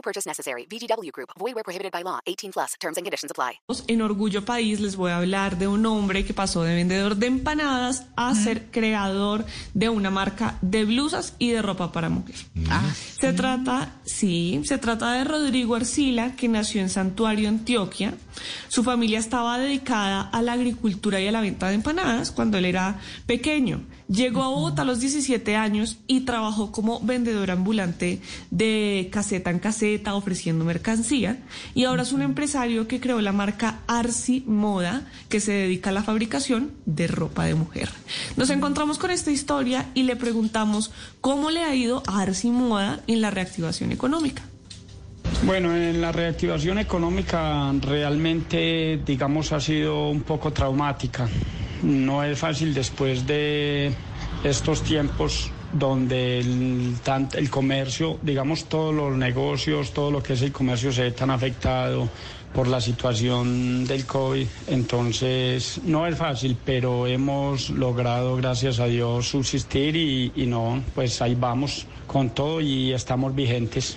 No purchase necessary. VGW Group. Void where prohibited by law. 18 plus. Terms and conditions apply. En Orgullo País les voy a hablar de un hombre que pasó de vendedor de empanadas a ser creador de una marca de blusas y de ropa para mujer. Se trata, sí, se trata de Rodrigo Arcila, que nació en Santuario, Antioquia. Su familia estaba dedicada a la agricultura y a la venta de empanadas cuando él era pequeño. Llegó a Bogotá a los 17 años y trabajó como vendedor ambulante de caseta en caseta, ofreciendo mercancía. Y ahora es un empresario que creó la marca Arsi Moda, que se dedica a la fabricación de ropa de mujer. Nos encontramos con esta historia y le preguntamos cómo le ha ido a Arsi Moda en la reactivación económica. Bueno, en la reactivación económica realmente, digamos, ha sido un poco traumática. No es fácil después de estos tiempos donde el, el comercio, digamos, todos los negocios, todo lo que es el comercio se ve tan afectado por la situación del COVID. Entonces, no es fácil, pero hemos logrado, gracias a Dios, subsistir y, y no, pues ahí vamos con todo y estamos vigentes.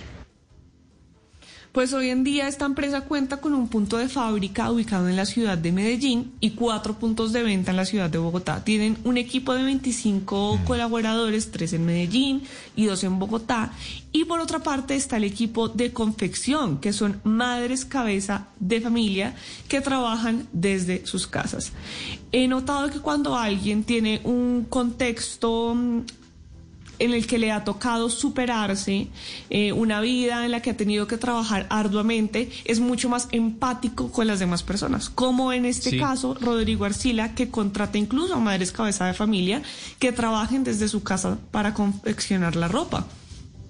Pues hoy en día esta empresa cuenta con un punto de fábrica ubicado en la ciudad de Medellín y cuatro puntos de venta en la ciudad de Bogotá. Tienen un equipo de 25 colaboradores, tres en Medellín y dos en Bogotá. Y por otra parte está el equipo de confección, que son madres cabeza de familia que trabajan desde sus casas. He notado que cuando alguien tiene un contexto mm, en el que le ha tocado superarse, eh, una vida en la que ha tenido que trabajar arduamente, es mucho más empático con las demás personas. Como en este Sí. caso, Rodrigo Arcila, que contrata incluso a madres cabeza de familia que trabajen desde su casa para confeccionar la ropa.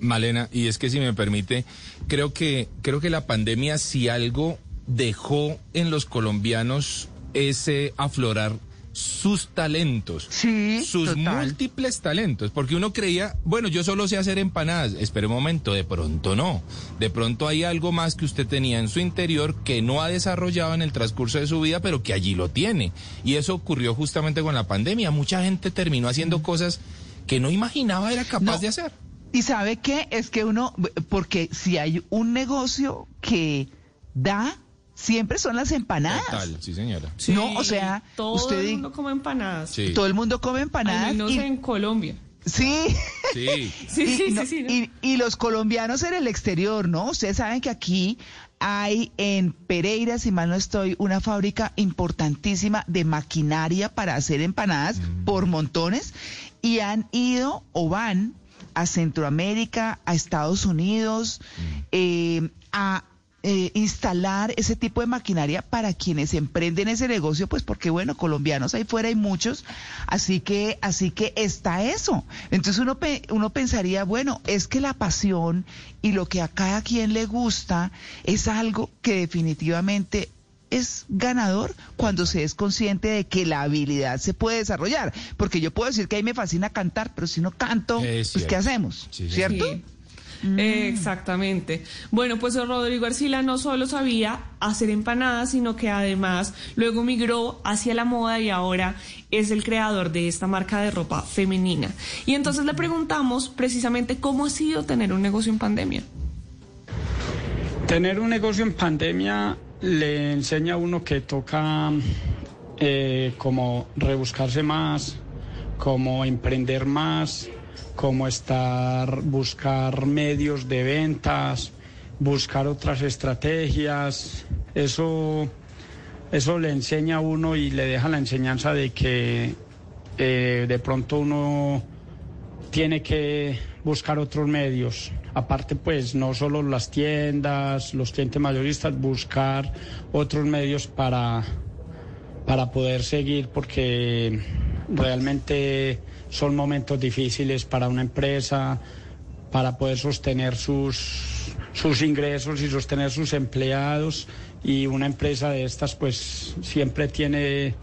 Malena, y es que si me permite, creo que creo que la pandemia si algo dejó en los colombianos ese aflorar sus talentos, Sí, sus total. múltiples talentos, porque uno creía, bueno, yo solo sé hacer empanadas, espere un momento, de pronto no, de pronto hay algo más que usted tenía en su interior que no ha desarrollado en el transcurso de su vida, pero que allí lo tiene, y eso ocurrió justamente con la pandemia, mucha gente terminó haciendo cosas que no imaginaba era capaz No. de hacer. ¿Y sabe qué? Es que uno, porque si hay un negocio que da, siempre son las empanadas. Total, sí señora. No, o sea, todo usted el mundo come empanadas. Sí. Todo el mundo come Al empanadas. menos y- en Colombia. Sí. Sí. Sí, y, sí, no- sí, sí. ¿no? y- y los colombianos en el exterior, ¿no? Ustedes saben que aquí hay en Pereira, si mal no estoy, una fábrica importantísima de maquinaria para hacer empanadas por montones y han ido o van a Centroamérica, a Estados Unidos, eh, a eh, instalar ese tipo de maquinaria para quienes emprenden ese negocio, pues porque bueno, colombianos ahí fuera hay muchos, así que, así que está eso. Entonces uno, pe- uno pensaría, bueno, es que la pasión y lo que a cada quien le gusta es algo que definitivamente es ganador cuando se es consciente de que la habilidad se puede desarrollar. Porque yo puedo decir que a mí me fascina cantar, pero si no canto, Es pues ¿qué hacemos? Sí, sí, ¿Cierto? Sí. Exactamente. Bueno, pues Rodrigo Arcila no solo sabía hacer empanadas, sino que además luego migró hacia la moda y ahora es el creador de esta marca de ropa femenina. Y entonces le preguntamos precisamente cómo ha sido tener un negocio en pandemia. Tener un negocio en pandemia le enseña a uno que toca eh, como rebuscarse más, como emprender más, como estar, buscar medios de ventas, buscar otras estrategias. Eso, eso le enseña a uno y le deja la enseñanza de que eh, de pronto uno tiene que buscar otros medios. Aparte, pues, no solo las tiendas, los clientes mayoristas, buscar otros medios para, para poder seguir, porque realmente son momentos difíciles para una empresa, para poder sostener sus, sus ingresos y sostener sus empleados y una empresa de estas pues siempre tiene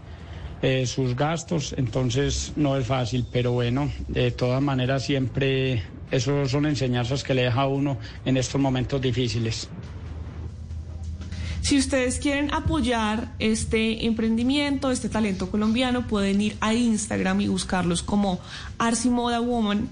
eh, sus gastos, entonces no es fácil, pero bueno, de todas maneras siempre eso son enseñanzas que le deja a uno en estos momentos difíciles. Si ustedes quieren apoyar este emprendimiento, este talento colombiano, pueden ir a Instagram y buscarlos como Arsi Moda Woman.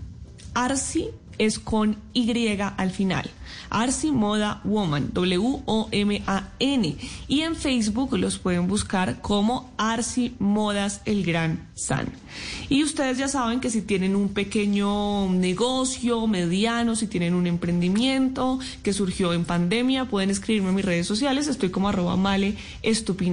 Arsi es con Y al final. Arsi Moda Woman, W-O-M-A-N. Y en Facebook los pueden buscar como Arsi Modas El Gran San. Y ustedes ya saben que si tienen un pequeño negocio, mediano, si tienen un emprendimiento que surgió en pandemia, pueden escribirme en mis redes sociales. Estoy como arroba male estupino.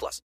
plus.